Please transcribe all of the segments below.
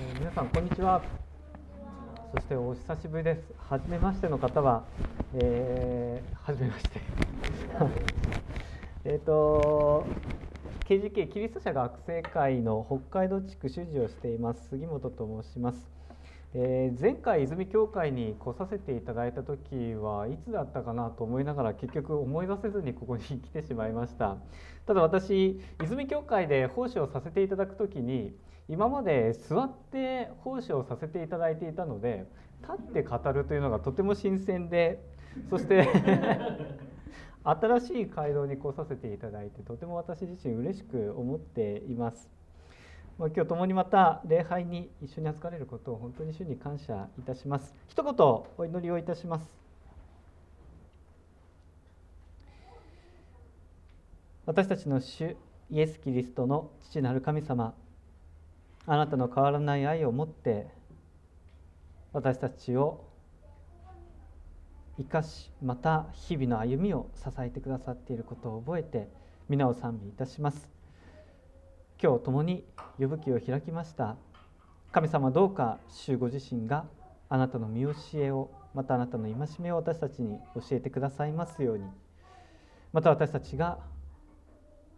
えー皆さんこんにちは。そしてお久しぶりです。初めましての方はえー、初めまして。えっと KGK キリスト者学生会の北海道地区主事をしています杉本と申します。えー前回泉教会に来させていただいた時はいつだったかなと思いながら結局思い出せずにここに来てしまいました。ただ私泉教会で奉仕をさせていただく時に今まで座って奉仕をさせていただいていたので立って語るというのがとても新鮮でそして 新しい街道に来させていただいてとても私自身嬉しく思っています。まあ今日共にまた礼拝に一緒に預かれることを本当に主に感謝いたします。一言お祈りをいたします。私たちの主イエス・キリストの父なる神様あなたの変わらない愛を持って私たちを生かしまた日々の歩みを支えてくださっていることを覚えて皆を賛美いたします。今日共に呼ぶ記を開きました。神様どうか主ご自身があなたの見教えをまたあなたの戒めを私たちに教えてくださいますように。また私たちが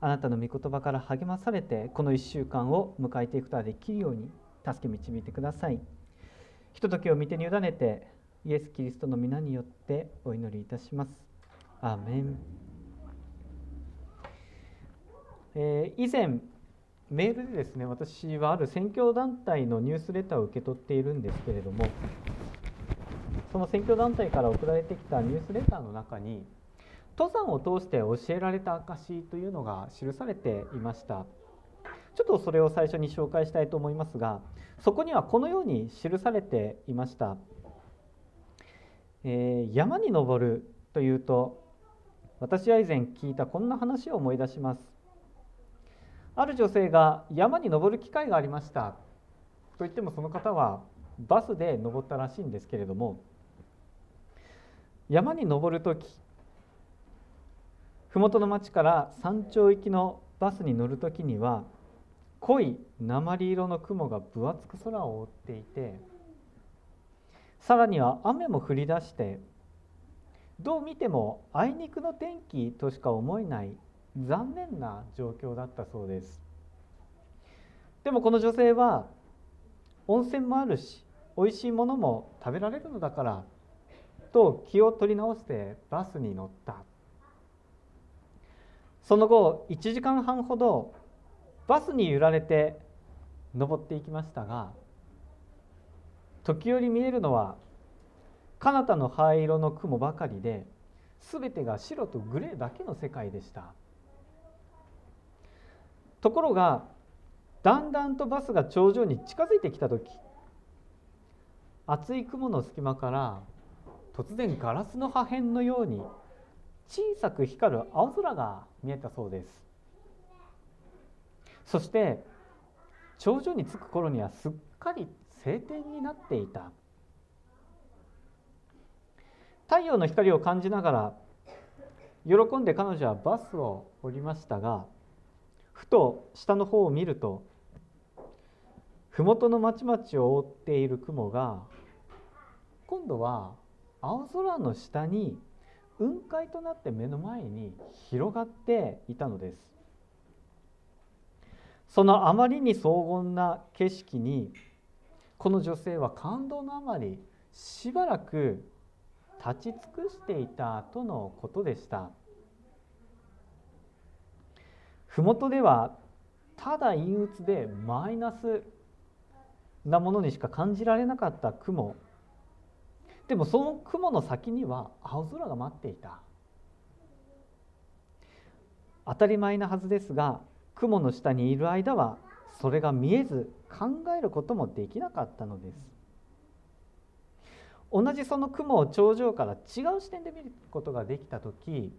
あなたの御言葉から励まされてこの1週間を迎えていくことができるように助け導いてください。ひとときを見てに委ねてイエス・キリストの皆によってお祈りいたします。アーメン、えー以前メールでですね私はある宣教団体のニュースレターを受け取っているんですけれどもその宣教団体から送られてきたニュースレターの中に登山を通して教えられた証というのが記されていました。ちょっとそれを最初に紹介したいと思いますがそこにはこのように記されていました、えー山に登るというと私は以前聞いたこんな話を思い出します。ある女性が山に登る機会がありました。といってもその方はバスで登ったらしいんですけれども山に登る時麓の町から山頂行きのバスに乗る時には濃い鉛色の雲が分厚く空を覆っていてさらには雨も降り出してどう見てもあいにくの天気としか思えない残念な状況だったそうです。でもこの女性は温泉もあるし美味しいものも食べられるのだからと気を取り直してバスに乗った。その後1時間半ほどバスに揺られて登っていきましたが時折見えるのは彼方の灰色の雲ばかりで全てが白とグレーだけの世界でした。ところがだんだんとバスが頂上に近づいてきた時厚い雲の隙間から突然ガラスの破片のように小さく光る青空が見えたそうです。そして頂上に着く頃にはすっかり晴天になっていた。太陽の光を感じながら喜んで彼女はバスを降りましたがふと下の方を見ると麓の町々を覆っている雲が今度は青空の下に雲海となって目の前に広がっていたのです。そのあまりに荘厳な景色にこの女性は感動のあまりしばらく立ち尽くしていたとのことでした。麓ではただ陰鬱でマイナスなものにしか感じられなかった雲。でもその雲の先には青空が待っていた。当たり前なはずですが雲の下にいる間はそれが見えず考えることもできなかったのです。同じその雲を頂上から違う視点で見ることができた時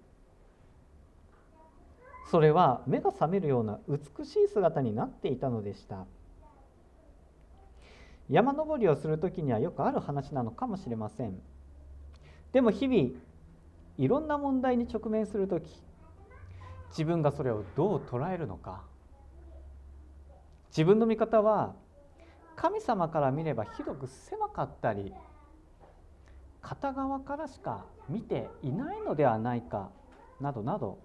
それは目が覚めるような美しい姿になっていたのでした。山登りをする時にはよくある話なのかもしれません。でも日々いろんな問題に直面する時自分がそれをどう捉えるのか。自分の見方は神様から見ればひどく狭かったり片側からしか見ていないのではないかなどなど。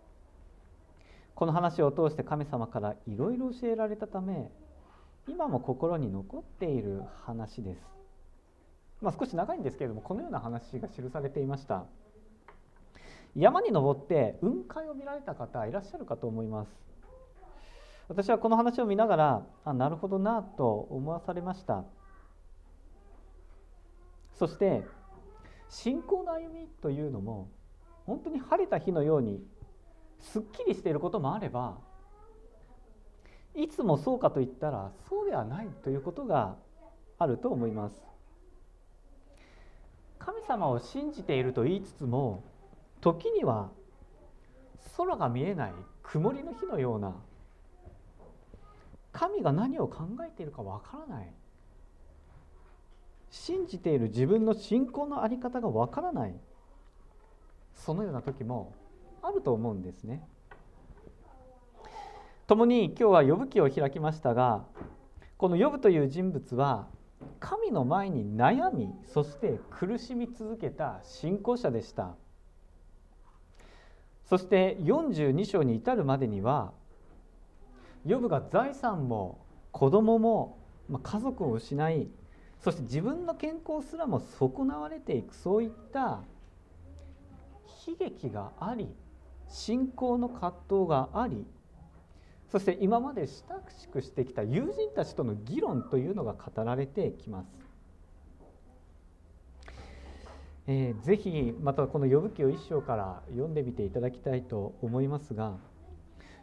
この話を通して神様からいろいろ教えられたため今も心に残っている話です。まあ、少し長いんですけれどもこのような話が記されていました。山に登って雲海を見られた方いらっしゃるかと思います。私はこの話を見ながらあなるほどなと思わされました。そして信仰の歩みというのも本当に晴れた日のようにすっきりしていることもあればいつもそうかといったらそうではないということがあると思います神様を信じていると言いつつも時には空が見えない曇りの日のような神が何を考えているかわからない信じている自分の信仰の在り方がわからないそのような時もあると思うんですね。共に今日は呼ぶ記を開きましたがこの呼ぶという人物は神の前に悩みそして苦しみ続けた信仰者でした。そして42章に至るまでにはヨブが財産も子供も家族を失いそして自分の健康すらも損なわれていくそういった悲劇があり信仰の葛藤がありそして今まで親しくしてきた友人たちとの議論というのが語られてきます。えー、ぜひまたこの「呼ぶ記」を一章から読んでみていただきたいと思いますが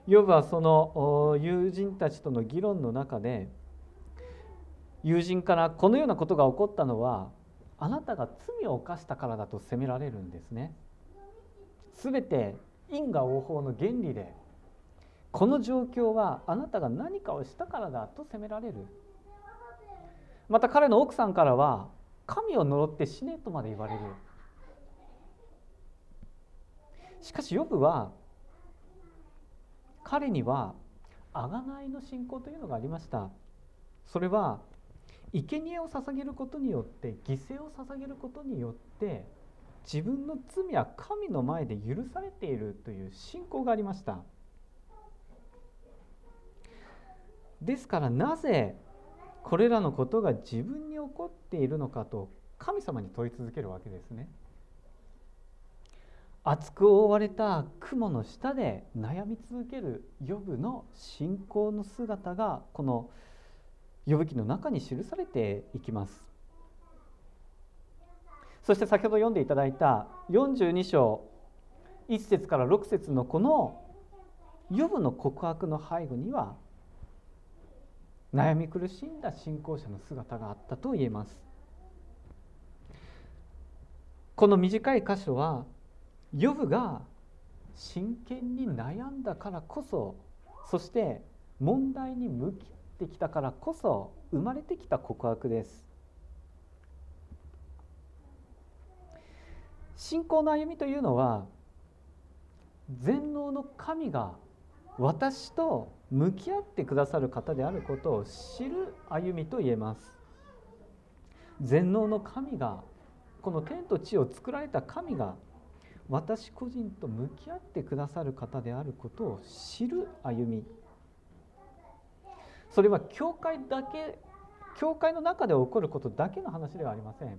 ヨブはその友人たちとの議論の中で友人からこのようなことが起こったのはあなたが罪を犯したからだと責められるんですね。すべて因果応報の原理でこの状況はあなたが何かをしたからだと責められる。また彼の奥さんからは神を呪って死ねとまで言われる。しかしヨブは彼には贖いの信仰というのがありました。それは生贄を捧げることによって犠牲を捧げることによって自分の罪は神の前で許されているという信仰がありました。ですからなぜこれらのことが自分に起こっているのかと神様に問い続けるわけですね。厚く覆われた雲の下で悩み続けるヨブの信仰の姿がこの呼ぶ記の中に記されていきます。そして先ほど読んでいただいた42章1節から6節のこの予部の告白の背後には悩み苦しんだ信仰者の姿があったと言えます。この短い箇所は予部が真剣に悩んだからこそそして問題に向き合ってきたからこそ生まれてきた告白です。信仰の歩みというのは全能の神が私と向き合ってくださる方であることを知る歩みと言えます。全能の神がこの天と地を作られた神が私個人と向き合ってくださる方であることを知る歩み。それは教会だけ教会の中で起こることだけの話ではありません。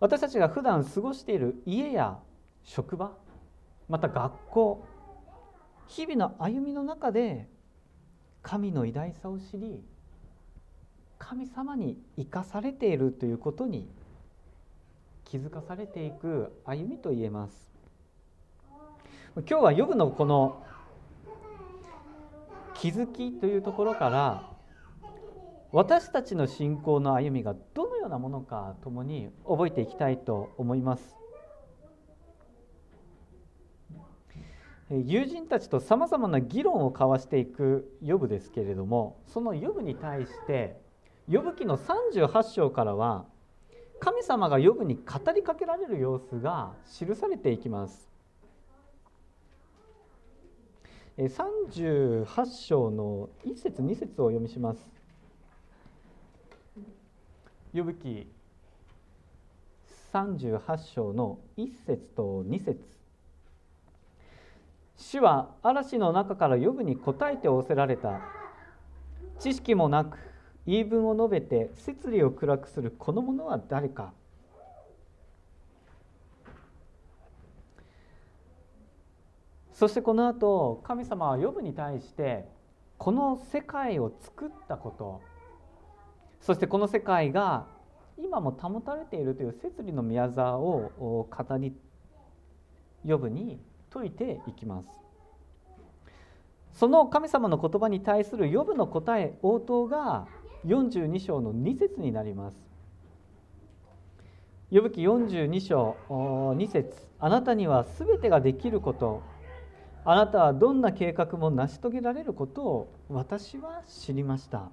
私たちが普段過ごしている家や職場また学校日々の歩みの中で神の偉大さを知り神様に生かされているということに気づかされていく歩みと言えます。今日はヨブのこの気づきというところから私たちの信仰の歩みがどのようなものかともに覚えていきたいと思います。友人たちとさまざまな議論を交わしていくヨブですけれどもそのヨブに対してヨブ記の38章からは神様がヨブに語りかけられる様子が記されていきます。38章の1節2節を読みします。呼ぶ記38章の1節と2節。主は嵐の中から呼ぶに答えて仰せられた。知識もなく言い分を述べて摂理を暗くするこの者は誰か。そしてこの後神様は呼ぶに対してこの世界を作ったこと。そしてこの世界が今も保たれているという摂理の宮沢を語り呼ぶに説いていきます。その神様の言葉に対する呼ぶの答え応答が42章の2節になります。呼ぶ記42章2節。あなたには全てができること。あなたはどんな計画も成し遂げられることを私は知りました。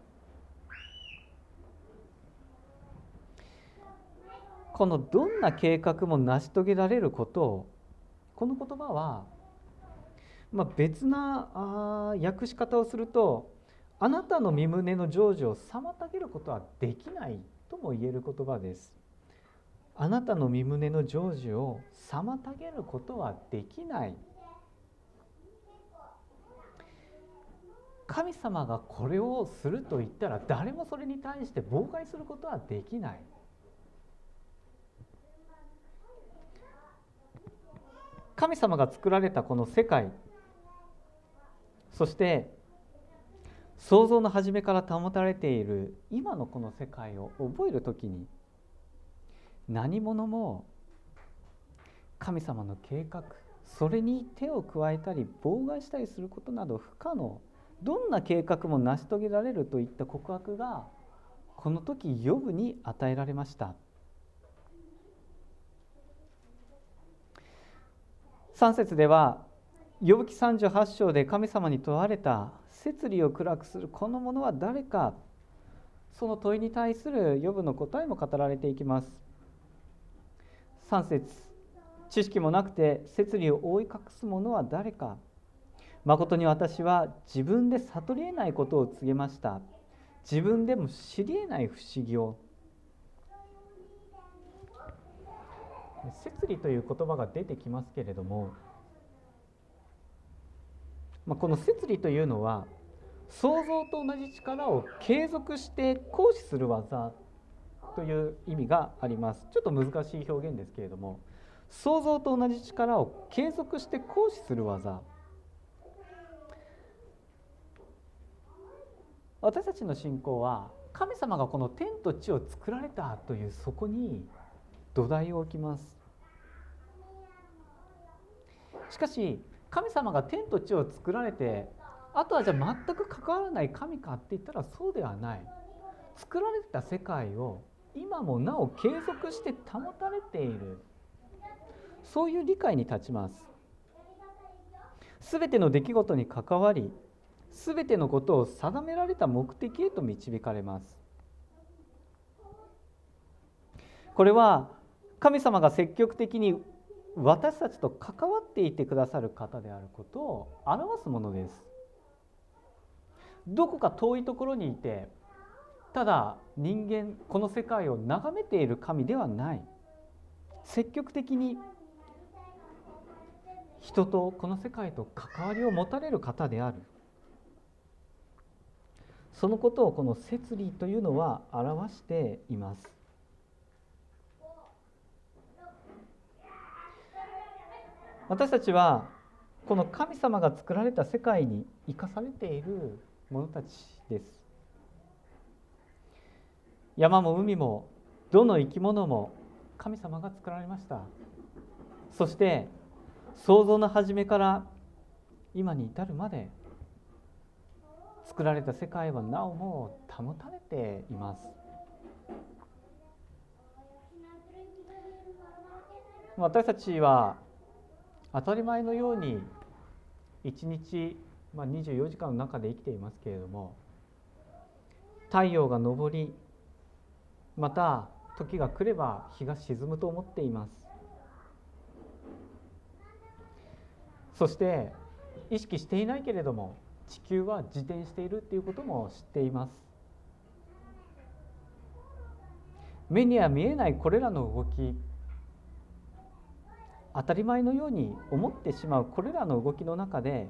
このどんな計画も成し遂げられることをこの言葉は、まあ、別なあ訳し方をするとあなたの身胸の成就を妨げることはできないとも言える言葉です。あなたの身胸の成就を妨げることはできない。神様がこれをすると言ったら誰もそれに対して妨害することはできない。神様が作られたこの世界そして創造の初めから保たれている今のこの世界を覚える時に何者も神様の計画それに手を加えたり妨害したりすることなど不可能どんな計画も成し遂げられるといった告白がこの時ヨブに与えられました。3節では呼ぶ記38章で神様に問われた摂理を暗くするこの者は誰か。その問いに対する呼ぶの答えも語られていきます。3節知識もなくて摂理を覆い隠す者は誰か。誠に私は自分で悟りえないことを告げました。自分でも知りえない不思議を。摂理という言葉が出てきますけれども、まあ、この摂理というのは想像と同じ力を継続して行使する技という意味があります。ちょっと難しい表現ですけれども想像と同じ力を継続して行使する技。私たちの信仰は神様がこの天と地を作られたというそこに土台を置きます。しかし神様が天と地を作られてあとはじゃあ全く関わらない神かって言ったらそうではない。作られた世界を今もなお継続して保たれている。そういう理解に立ちます。全ての出来事に関わり全てのことを定められた目的へと導かれます。これは神様が積極的に私たちと関わっていてくださる方であることを表すものです。どこか遠いところにいてただ人間この世界を眺めている神ではない。積極的に人とこの世界と関わりを持たれる方である。そのことをこの摂理というのは表しています。私たちはこの神様が作られた世界に生かされている者たちです。山も海もどの生き物も神様が作られました。そして創造の初めから今に至るまで作られた世界はなおも保たれています。私たちは当たり前のように一日、まあ、24時間の中で生きていますけれども太陽が昇りまた時が来れば日が沈むと思っています。そして意識していないけれども地球は自転しているっていうことも知っています。目には見えないこれらの動き当たり前のように思ってしまうこれらの動きの中で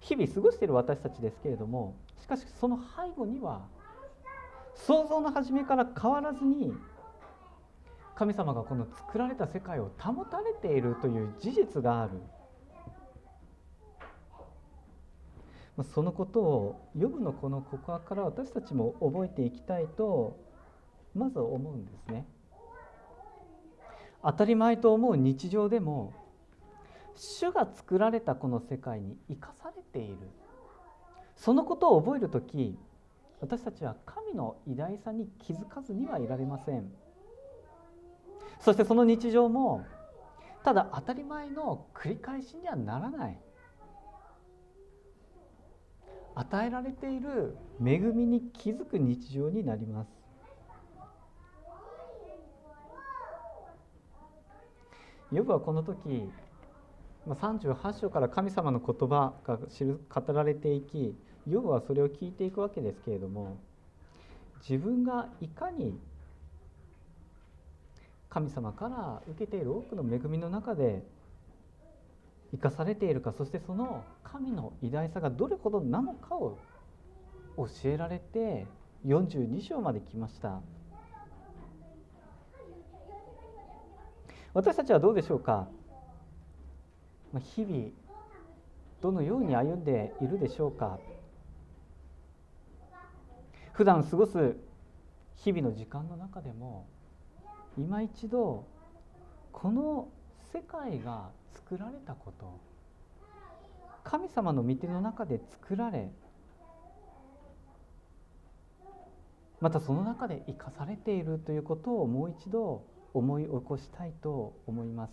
日々過ごしている私たちですけれどもしかしその背後には想像の初めから変わらずに神様がこの作られた世界を保たれているという事実があるそのことをヨブのこの告白から私たちも覚えていきたいとまず思うんですね。当たり前と思う日常でも主が作られたこの世界に生かされている。そのことを覚える時私たちは神の偉大さに気づかずにはいられません。そしてその日常もただ当たり前の繰り返しにはならない。与えられている恵みに気づく日常になります。ヨブはこの時38章から神様の言葉が語られていきヨブはそれを聞いていくわけですけれども自分がいかに神様から受けている多くの恵みの中で生かされているかそしてその神の偉大さがどれほどなのかを教えられて42章まで来ました。私たちはどうでしょうか？日々どのように歩んでいるでしょうか？普段過ごす日々の時間の中でも今一度この世界が作られたこと神様の御手の中で作られまたその中で生かされているということをもう一度思い起こしたいと思います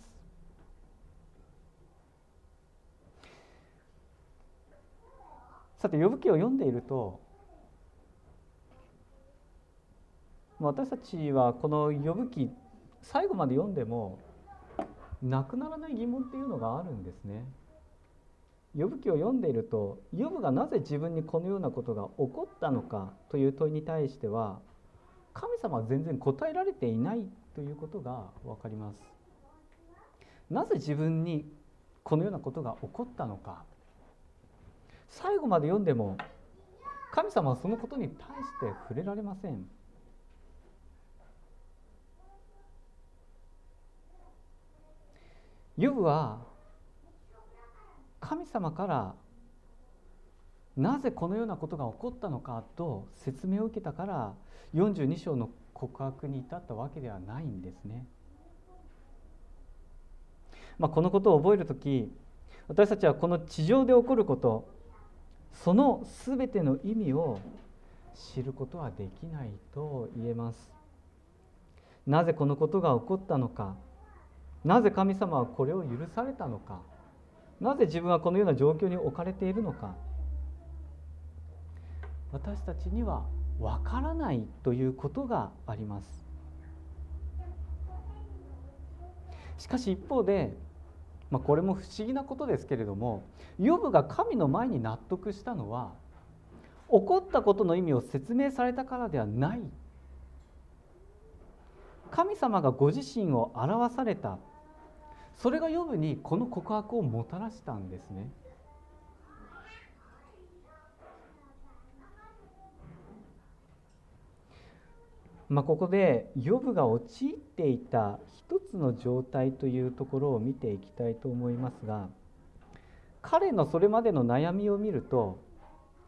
さて呼ぶ記を読んでいると私たちはこの呼ぶ記最後まで読んでもなくならない疑問っていうのがあるんですね。呼ぶ記を読んでいると呼ぶがなぜ自分にこのようなことが起こったのかという問いに対しては神様は全然答えられていないということが分かります。なぜ自分にこのようなことが起こったのか最後まで読んでも神様はそのことに対して触れられません。ヨブは神様からなぜこのようなことが起こったのかと説明を受けたから42章の告白に至ったわけではないんですね。まあ、このことを覚える時私たちはこの地上で起こることその全ての意味を知ることはできないと言えます。なぜこのことが起こったのかなぜ神様はこれを許されたのかなぜ自分はこのような状況に置かれているのか私たちにはわからないということがあります。しかし一方で、まあ、これも不思議なことですけれどもヨブが神の前に納得したのは起こったことの意味を説明されたからではない。神様がご自身を表された。それがヨブにこの告白をもたらしたんですね。まあ、ここでヨブが陥っていた一つの状態というところを見ていきたいと思いますが彼のそれまでの悩みを見ると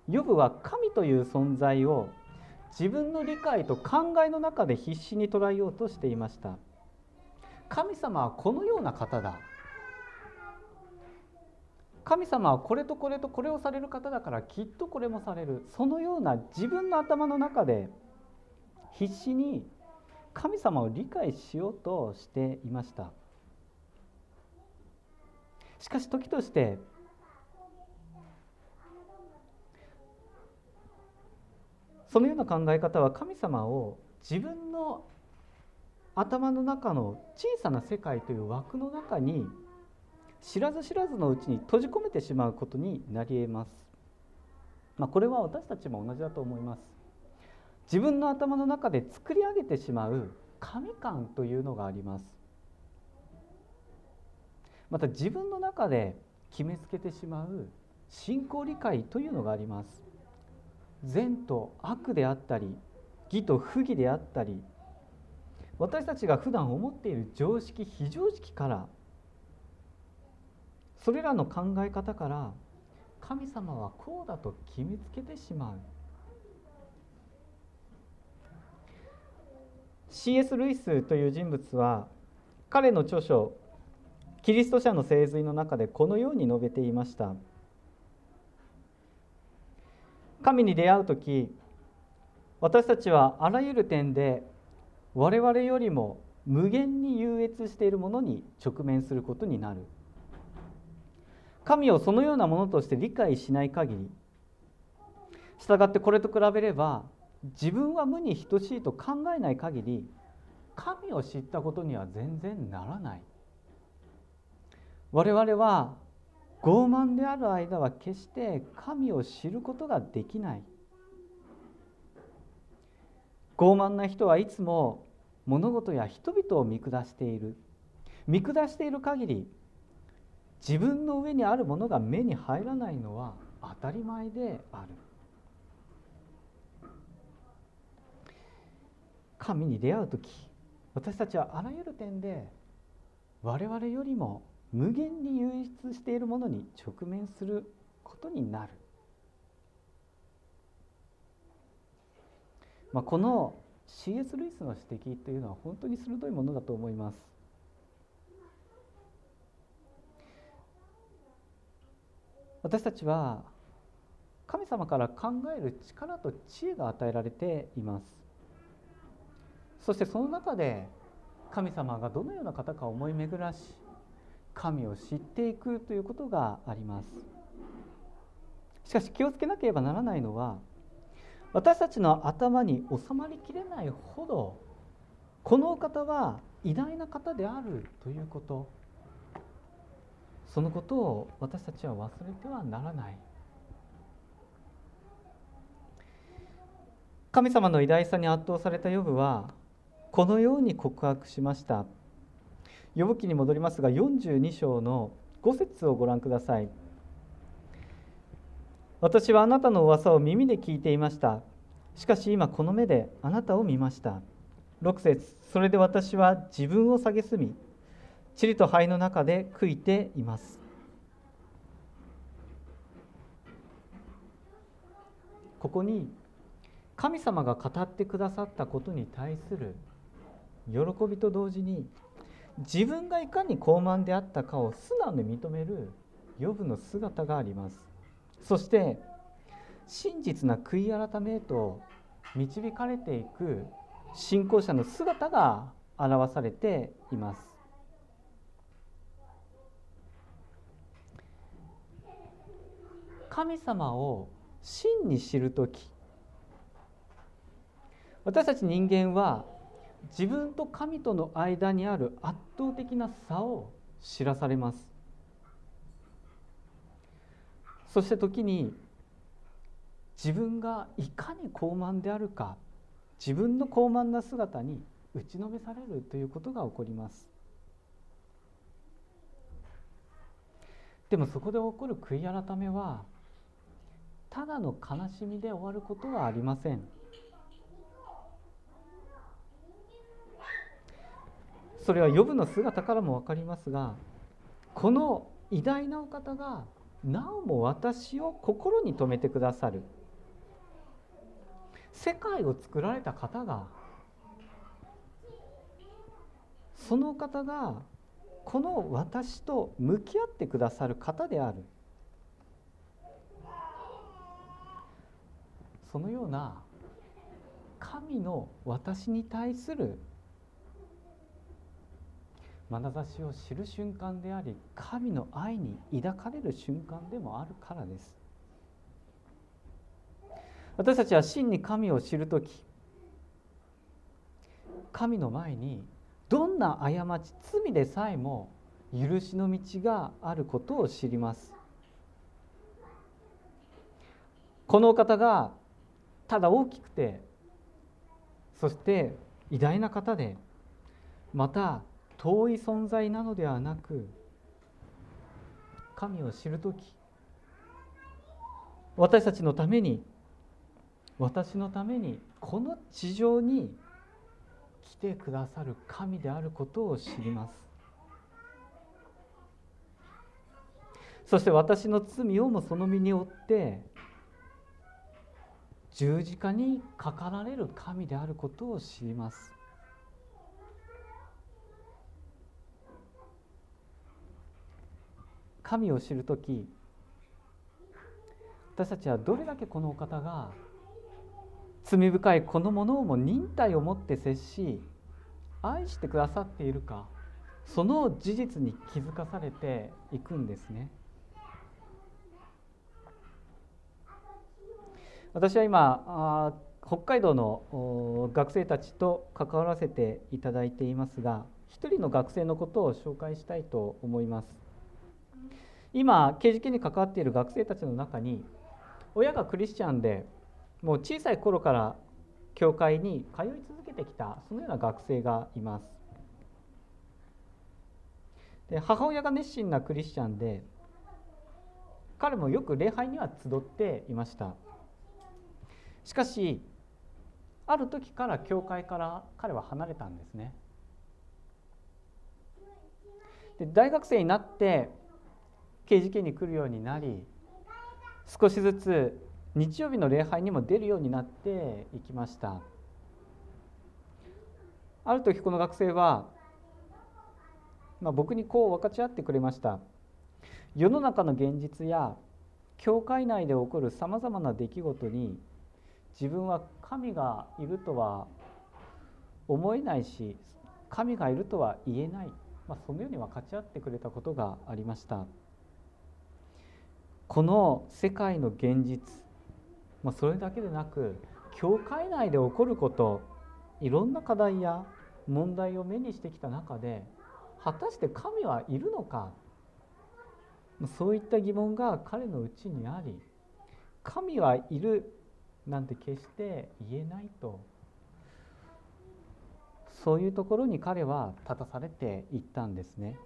ヨブは神という存在を自分の理解と考えの中で必死に捉えようとしていました。神様はこのような方だ。神様はこれとこれとこれをされる方だからきっとこれもされる。そのような自分の頭の中で必死に神様を理解しようとしていましたしかし時としてそのような考え方は神様を自分の頭の中の小さな世界という枠の中に知らず知らずのうちに閉じ込めてしまうことになり得ます。まあ、これは私たちも同じだと思います。自分の頭の中で作り上げてしまう神感というのがあります。また自分の中で決めつけてしまう信仰理解というのがあります。善と悪であったり義と不義であったり私たちが普段思っている常識非常識からそれらの考え方から神様はこうだと決めつけてしまう。C.S. ルイスという人物は彼の著書「キリスト者の聖髄」の中でこのように述べていました神に出会う時私たちはあらゆる点で我々よりも無限に優越しているものに直面することになる神をそのようなものとして理解しない限りしたがってこれと比べれば自分は無に等しいと考えない限り神を知ったことには全然ならない。我々は傲慢である間は決して神を知ることができない。傲慢な人はいつも物事や人々を見下している。見下している限り自分の上にあるものが目に入らないのは当たり前である。神に出会う時私たちはあらゆる点で我々よりも無限に優出しているものに直面することになるまあ、この C.S. ルイスの指摘というのは本当に鋭いものだと思います。私たちは神様から考える力と知恵が与えられていますそしてその中で神様がどのような方か思い巡らし神を知っていくということがあります。しかし気をつけなければならないのは私たちの頭に収まりきれないほどこのお方は偉大な方であるということ。そのことを私たちは忘れてはならない。神様の偉大さに圧倒されたヨブはこのように告白しました。ヨブ記に戻りますが42章の5節をご覧ください。私はあなたの噂を耳で聞いていました。しかし今この目であなたを見ました。6節それで私は自分を蔑み塵と灰の中で悔いています。ここに神様が語ってくださったことに対する喜びと同時に自分がいかに高慢であったかを素直に認める予部の姿があります。そして真実な悔い改めへと導かれていく信仰者の姿が表されています。神様を真に知る時私たち人間は自分と神との間にある圧倒的な差を知らされます。そして時に自分がいかに高慢であるか自分の高慢な姿に打ちのめされるということが起こります。でもそこで起こる悔い改めはただの悲しみで終わることはありません。それは予部の姿からも分かりますがこの偉大なお方がなおも私を心に留めてくださる。世界を作られた方がその方がこの私と向き合ってくださる方である。そのような神の私に対する眼差しを知る瞬間であり神の愛に抱かれる瞬間でもあるからです。私たちは真に神を知る時神の前にどんな過ち罪でさえも許しの道があることを知ります。この方がただ大きくてそして偉大な方でまた遠い存在なのではなく神を知る時私たちのために私のためにこの地上に来てくださる神であることを知ります。そして私の罪をもその身に負って十字架にかかられる神であることを知ります。神を知る時私たちはどれだけこのお方が罪深いこのものをも忍耐を持って接し愛してくださっているかその事実に気づかされていくんですね。私は今北海道の学生たちと関わらせていただいていますが一人の学生のことを紹介したいと思います今刑事件に関わっている学生たちの中に親がクリスチャンでもう小さい頃から教会に通い続けてきたそのような学生がいます。で母親が熱心なクリスチャンで彼もよく礼拝には集っていました。しかしある時から教会から彼は離れたんですね。で大学生になって刑事件に来るようになり少しずつ日曜日の礼拝にも出るようになっていきました。ある時この学生は、まあ、僕にこう分かち合ってくれました。世の中の現実や教会内で起こるさまざまな出来事に自分は神がいるとは思えないし神がいるとは言えない、まあ、そのように分かち合ってくれたことがありました。この世界の現実、まあ、それだけでなく教会内で起こることいろんな課題や問題を目にしてきた中で果たして神はいるのかそういった疑問が彼のうちにあり神はいるなんて決して言えないとそういうところに彼は立たされていったんですね。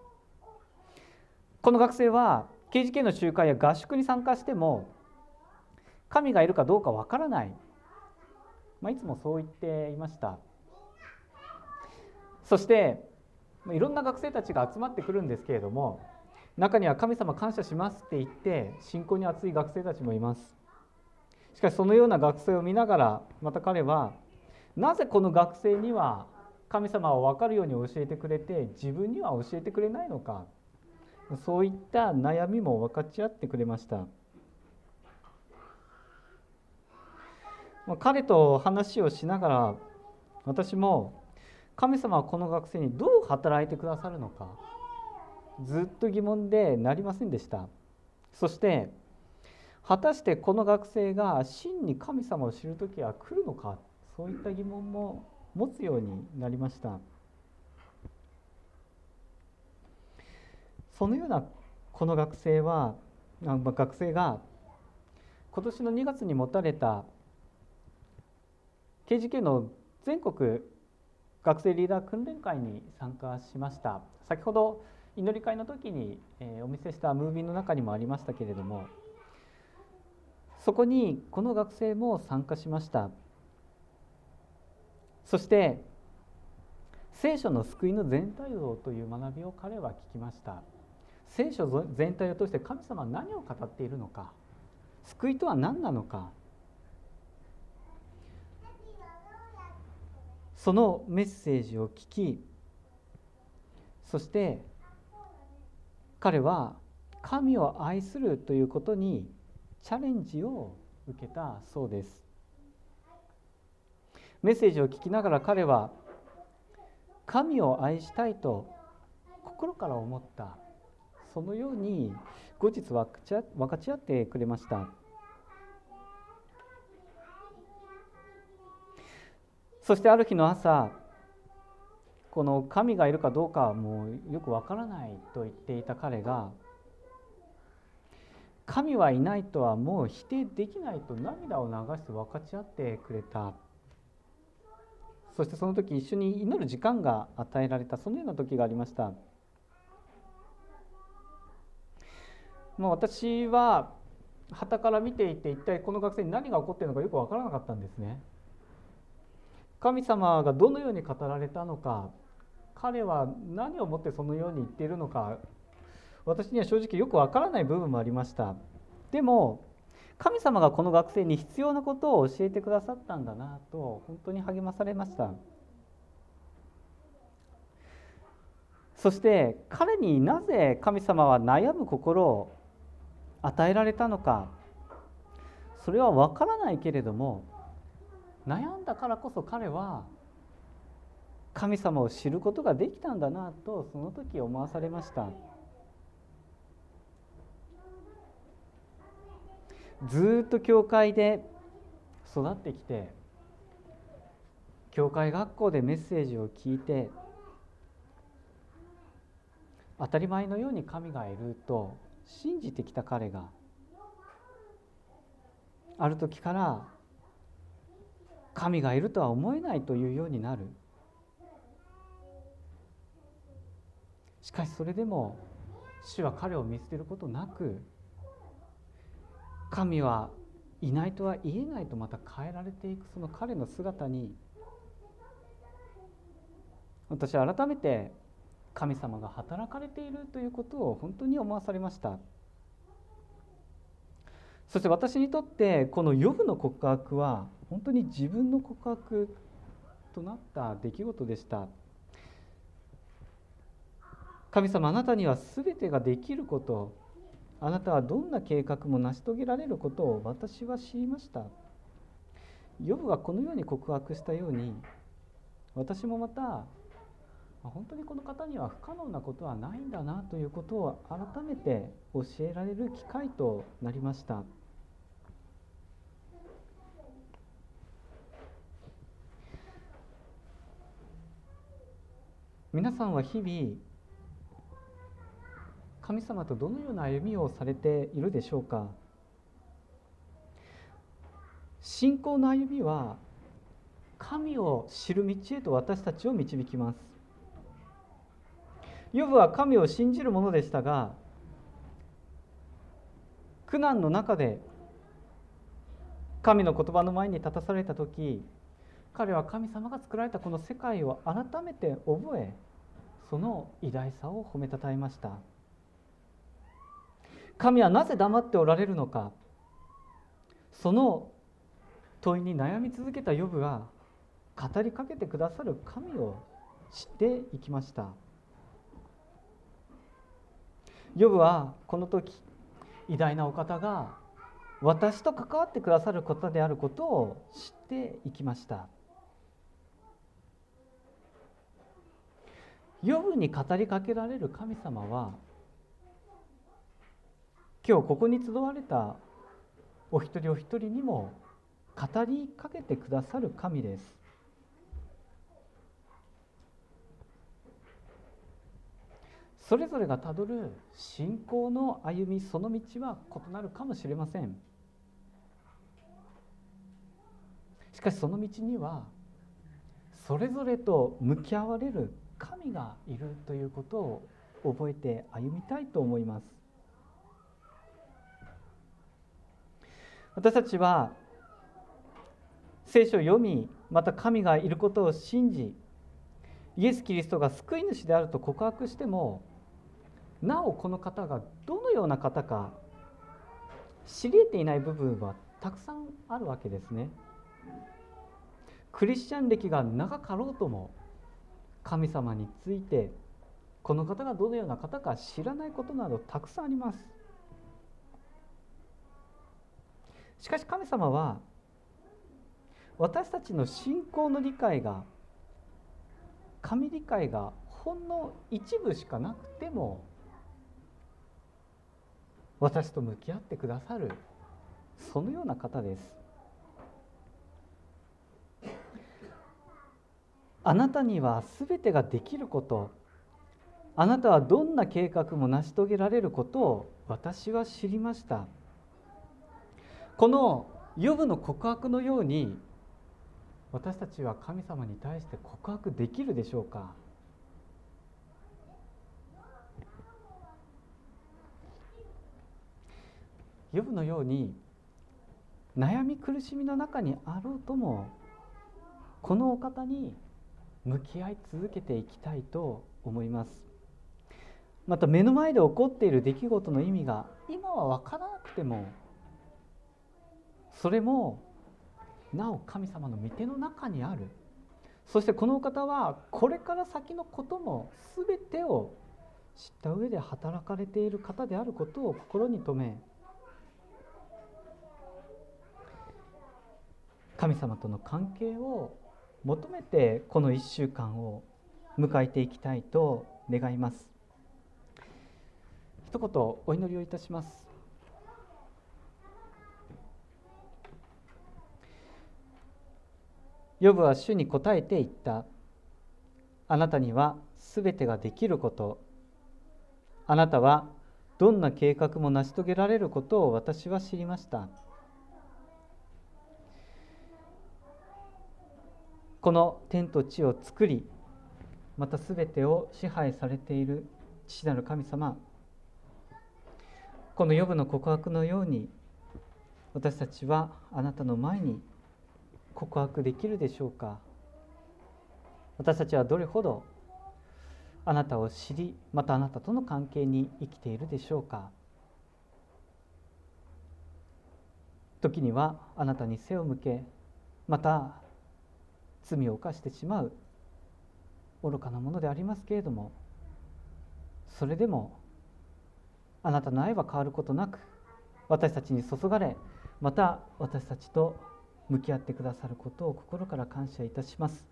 この学生は刑事系の集会や合宿に参加しても神がいるかどうかわからない、まあ、いつもそう言っていました。そしていろんな学生たちが集まってくるんですけれども中には神様感謝しますって言って信仰に熱い学生たちもいます。しかしそのような学生を見ながらまた彼はなぜこの学生には神様を分かるように教えてくれて自分には教えてくれないのか。そういった悩みも分かち合ってくれました。彼と話をしながら私も神様はこの学生にどう働いてくださるのかずっと疑問でなりませんでした。そして果たしてこの学生が真に神様を知る時は来るのかそういった疑問も持つようになりました。そのようなこの学生は学生が今年の2月に持たれた KGK の全国学生リーダー訓練会に参加しました。先ほど祈り会の時にお見せしたムービーの中にもありましたけれどもそこにこの学生も参加しました。そして聖書の救いの全体像という学びを彼は聞きました。聖書全体を通して神様は何を語っているのか救いとは何なのかそのメッセージを聞きそして彼は神を愛するということにチャレンジを受けたそうです。メッセージを聞きながら彼は神を愛したいと心から思った。そのように後日分かち合ってくれました。そしてある日の朝この神がいるかどうかはもうよくわからないと言っていた彼が神はいないとはもう否定できないと涙を流して分かち合ってくれた。そしてその時一緒に祈る時間が与えられた。そのような時がありました。まあ、私は傍から見ていて一体この学生に何が起こっているのかよく分からなかったんですね。神様がどのように語られたのか彼は何をもってそのように言っているのか私には正直よくわからない部分もありましたでも神様がこの学生に必要なことを教えてくださったんだなと本当に励まされましたそして彼になぜ神様は悩む心を与えられたのか。それは分からないけれども悩んだからこそ彼は神様を知ることができたんだなとその時思わされました。ずっと教会で育ってきて教会学校でメッセージを聞いて当たり前のように神がいると信じてきた彼がある時から神がいるとは思えないというようになる。しかしそれでも主は彼を見捨てることなく神はいないとは言えないとまた変えられていくその彼の姿に私は改めて神様が働かれているということを本当に思わされました。そして私にとってこの予部の告白は本当に自分の告白となった出来事でした。神様あなたには全てができることあなたはどんな計画も成し遂げられることを私は知りました。ヨブがこのように告白したように私もまた本当にこの方には不可能なことはないんだなということを改めて教えられる機会となりました。皆さんは日々神様とどのような歩みをされているでしょうか信仰の歩みは神を知る道へと私たちを導きますヨブは神を信じるものでしたが苦難の中で神の言葉の前に立たされた時彼は神様が作られたこの世界を改めて覚えその偉大さを褒めたたえました。神はなぜ黙っておられるのかその問いに悩み続けたヨブが語りかけてくださる神を知っていきました。ヨブはこの時偉大なお方が私と関わってくださることであることを知っていきました。ヨブに語りかけられる神様は今日ここに集われたお一人お一人にも語りかけてくださる神です。それぞれがたどる信仰の歩みその道は異なるかもしれません。しかしその道にはそれぞれと向き合われる神がいるということを覚えて歩みたいと思います。私たちは聖書を読みまた神がいることを信じイエス・キリストが救い主であると告白してもなおこの方がどのような方か知り得ていない部分はたくさんあるわけですね。クリスチャン歴が長かろうとも神様についてこの方がどのような方か知らないことなどたくさんありますしかし神様は私たちの信仰の理解が神理解がほんの一部しかなくても私と向き合ってくださるそのような方です。あなたには全てができることあなたはどんな計画も成し遂げられることを私は知りました。このヨブの告白のように私たちは神様に対して告白できるでしょうか？ヨブのように悩み苦しみの中にあろうともこのお方に向き合い続けていきたいと思います。また目の前で起こっている出来事の意味が今は分からなくてもそれもなお神様の御手の中にある。そしてこのお方はこれから先のことも全てを知った上で働かれている方であることを心に留め神様との関係を求めてこの1週間を迎えていきたいと願います。一言お祈りをいたします。ヨブは主に答えて言った。あなたにはすべてができること。あなたはどんな計画も成し遂げられることを私は知りました。この天と地を作りまた全てを支配されている父なる神様。このヨブの告白のように私たちはあなたの前に告白できるでしょうか。私たちはどれほどあなたを知りまたあなたとの関係に生きているでしょうか。時にはあなたに背を向けまた罪を犯してしまう愚かなものでありますけれどもそれでもあなたの愛は変わることなく私たちに注がれまた私たちと向き合ってくださることを心から感謝いたします。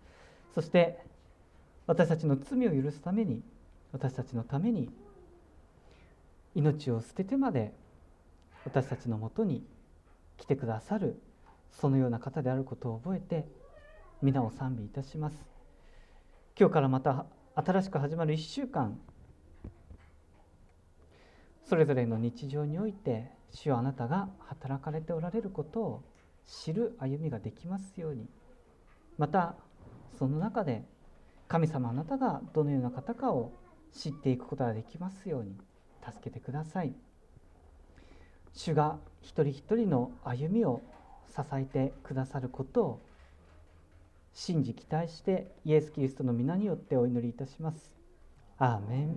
そして私たちの罪を許すために私たちのために命を捨ててまで私たちのもとに来てくださるそのような方であることを覚えて皆を賛美いたします。今日からまた新しく始まる1週間それぞれの日常において主はあなたが働かれておられることを知る歩みができますようにまたその中で神様あなたがどのような方かを知っていくことができますように助けてください。主が一人一人の歩みを支えてくださることを信じ期待してイエス・キリストの皆によってお祈りいたします。アーメン